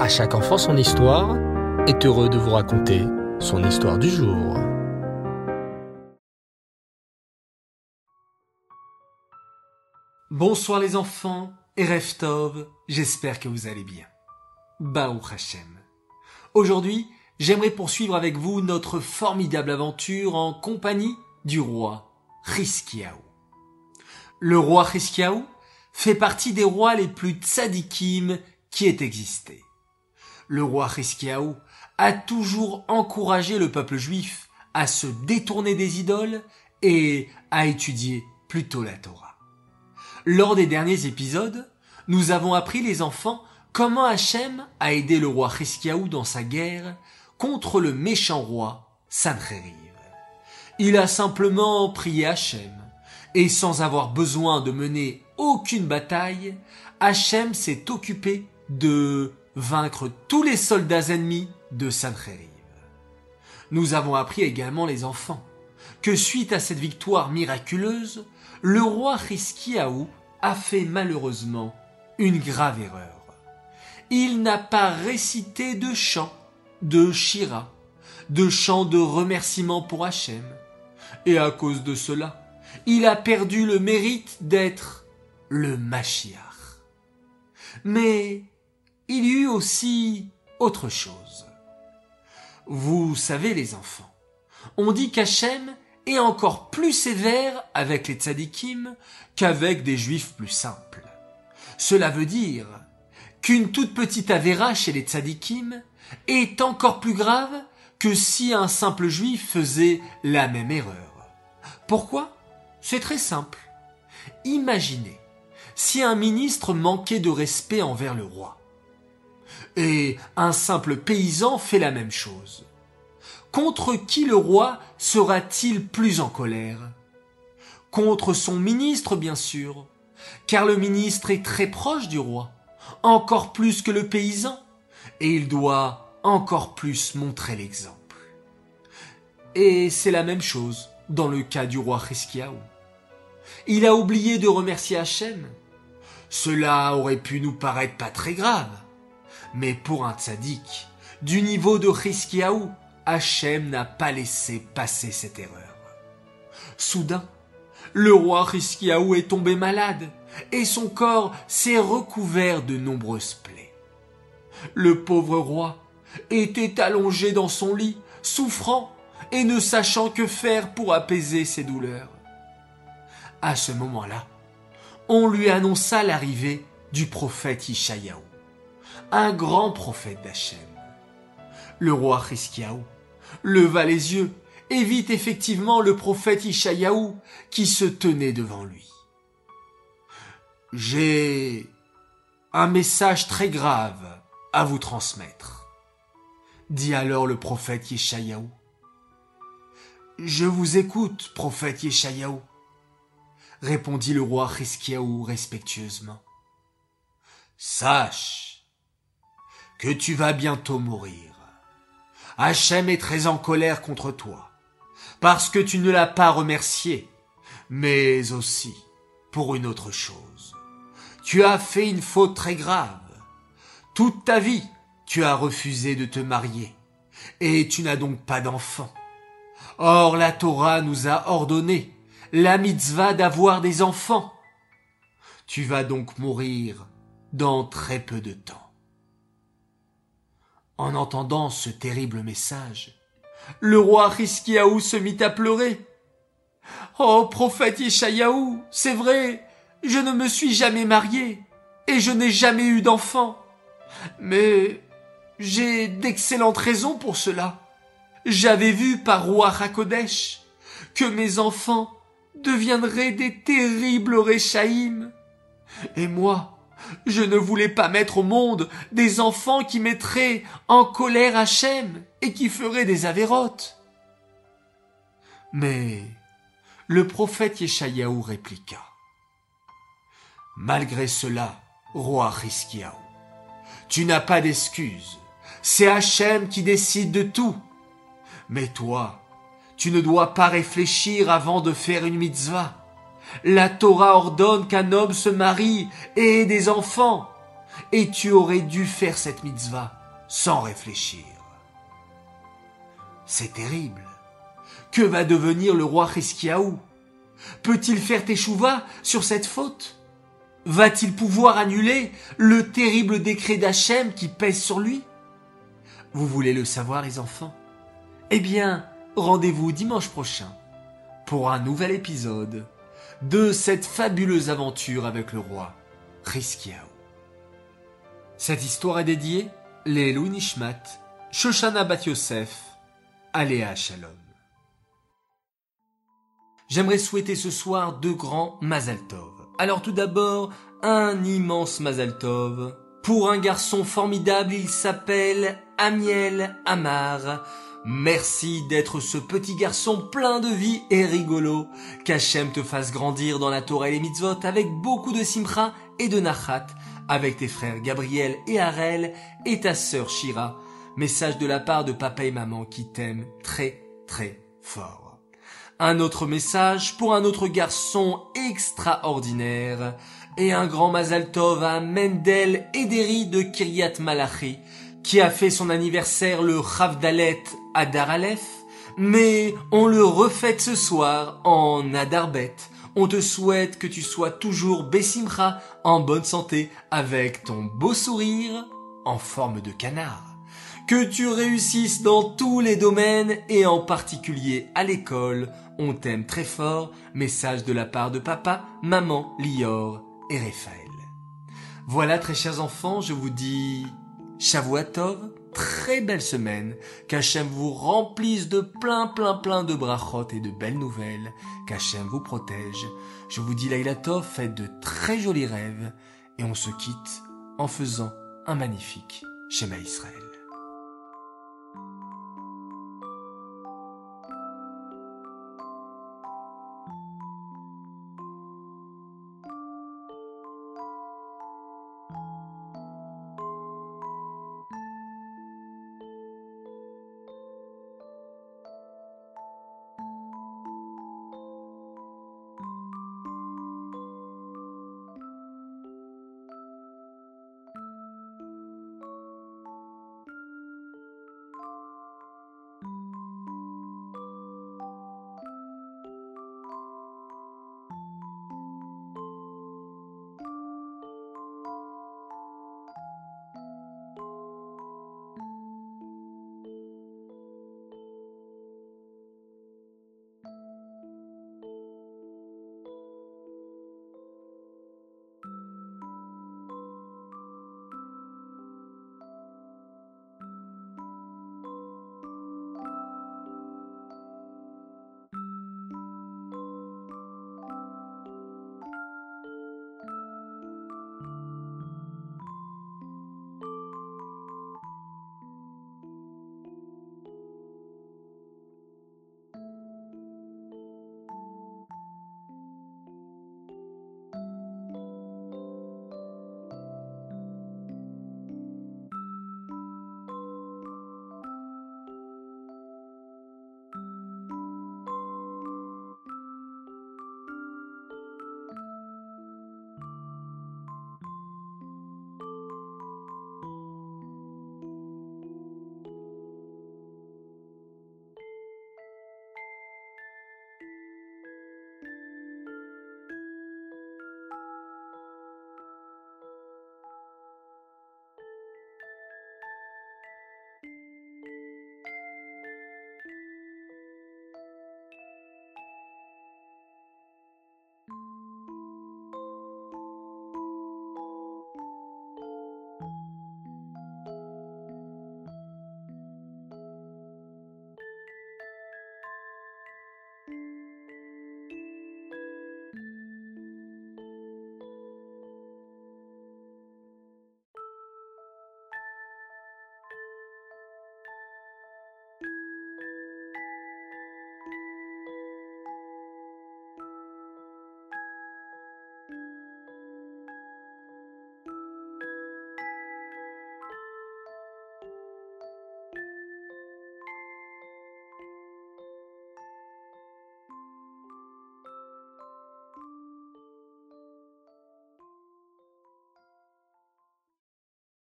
À chaque enfant son histoire est heureux de vous raconter son histoire du jour. Bonsoir les enfants et Reftov, j'espère que vous allez bien. Baou Hashem. Aujourd'hui, j'aimerais poursuivre avec vous notre formidable aventure en compagnie du roi Riskiaou. Le roi Riskiaou fait partie des rois les plus tzadikim qui aient existé. Le roi Riskiaou a toujours encouragé le peuple juif à se détourner des idoles et à étudier plutôt la Torah. Lors des derniers épisodes, nous avons appris les enfants comment Hachem a aidé le roi Riskiaou dans sa guerre contre le méchant roi Sancheriv. Il a simplement prié Hachem et sans avoir besoin de mener aucune bataille, Hachem s'est occupé de vaincre tous les soldats ennemis de Sancheriv. Nous avons appris également les enfants que suite à cette victoire miraculeuse, le roi Hiskiaou a fait malheureusement une grave erreur. Il n'a pas récité de chant, de shira, de chant de remerciement pour Hachem. Et à cause de cela, il a perdu le mérite d'être le Mashiach. Mais il y eut aussi autre chose. Vous savez les enfants, on dit qu'Hachem est encore plus sévère avec les tzadikim qu'avec des juifs plus simples. Cela veut dire qu'une toute petite avéra chez les tzadikim est encore plus grave que si un simple juif faisait la même erreur. Pourquoi? C'est très simple. Imaginez si un ministre manquait de respect envers le roi. Et un simple paysan fait la même chose. Contre qui le roi sera-t-il plus en colère? Contre son ministre, bien sûr, car le ministre est très proche du roi, encore plus que le paysan, et il doit encore plus montrer l'exemple. Et c'est la même chose dans le cas du roi Hiskiaou. Il a oublié de remercier Hachem. Cela aurait pu nous paraître pas très grave, mais pour un tzaddik, du niveau de Hiskiaou, Hachem n'a pas laissé passer cette erreur. Soudain, le roi Hiskiaou est tombé malade et son corps s'est recouvert de nombreuses plaies. Le pauvre roi était allongé dans son lit, souffrant et ne sachant que faire pour apaiser ses douleurs. À ce moment-là, on lui annonça l'arrivée du prophète Ishayahu, un grand prophète d'Hachem. Le roi Hiskiaou leva les yeux et vit effectivement le prophète Ishayahu qui se tenait devant lui. J'ai un message très grave à vous transmettre, dit alors le prophète Yeshayahu. Je vous écoute, prophète Yeshayahu, répondit le roi Hiskiaou respectueusement. Sache que tu vas bientôt mourir. Hachem est très en colère contre toi, parce que tu ne l'as pas remercié, mais aussi pour une autre chose. Tu as fait une faute très grave. Toute ta vie, tu as refusé de te marier, et tu n'as donc pas d'enfant. Or la Torah nous a ordonné la mitzvah d'avoir des enfants. Tu vas donc mourir dans très peu de temps. En entendant ce terrible message, le roi Hiskiaou se mit à pleurer. Oh, prophète Yeshayahu, c'est vrai, je ne me suis jamais marié et je n'ai jamais eu d'enfant. Mais j'ai d'excellentes raisons pour cela. J'avais vu par roi Hakodesh que mes enfants deviendraient des terribles Réchaïm. Et moi, je ne voulais pas mettre au monde des enfants qui mettraient en colère Hachem et qui feraient des avérotes. Mais le prophète Yeshayahu répliqua. Malgré cela, roi Hiskiaou, tu n'as pas d'excuse. C'est Hachem qui décide de tout. Mais toi, tu ne dois pas réfléchir avant de faire une mitzvah. La Torah ordonne qu'un homme se marie et ait des enfants. et tu aurais dû faire cette mitzvah sans réfléchir. C'est terrible. Que va devenir le roi Hiskiaou Peut-il faire teshuva sur cette faute? Va-t-il pouvoir annuler le terrible décret d'Hachem qui pèse sur lui? Vous voulez le savoir les enfants? Eh bien, rendez-vous dimanche prochain pour un nouvel épisode de cette fabuleuse aventure avec le roi Hiskiaou. Cette histoire est dédiée les Nishmat, Shoshana Bat Yosef, Aléa Shalom. J'aimerais souhaiter ce soir deux grands Mazal Tov. Alors tout d'abord, un immense Mazal Tov. Pour un garçon formidable, il s'appelle Amiel Amar. Merci d'être ce petit garçon plein de vie et rigolo. Qu'Hachem te fasse grandir dans la Torah et les mitzvot avec beaucoup de simcha et de nachat, avec tes frères Gabriel et Harel et ta sœur Shira. Message de la part de papa et maman qui t'aiment très très fort. Un autre message pour un autre garçon extraordinaire et un grand Mazal Tov à Mendel Ederi de Kiryat Malachi qui a fait son anniversaire le Chavdalet Adar Aleph, mais on le refait ce soir en Adarbet. On te souhaite que tu sois toujours Bessimcha, en bonne santé, avec ton beau sourire en forme de canard. Que tu réussisses dans tous les domaines et en particulier à l'école. On t'aime très fort. Message de la part de papa, maman, Lior et Raphaël. Voilà très chers enfants, je vous dis Shavuatov, très belle semaine, qu'Hachem vous remplisse de plein plein plein de brachot et de belles nouvelles, qu'Hachem vous protège. Je vous dis Lailatov, faites de très jolis rêves, et on se quitte en faisant un magnifique schéma Israël.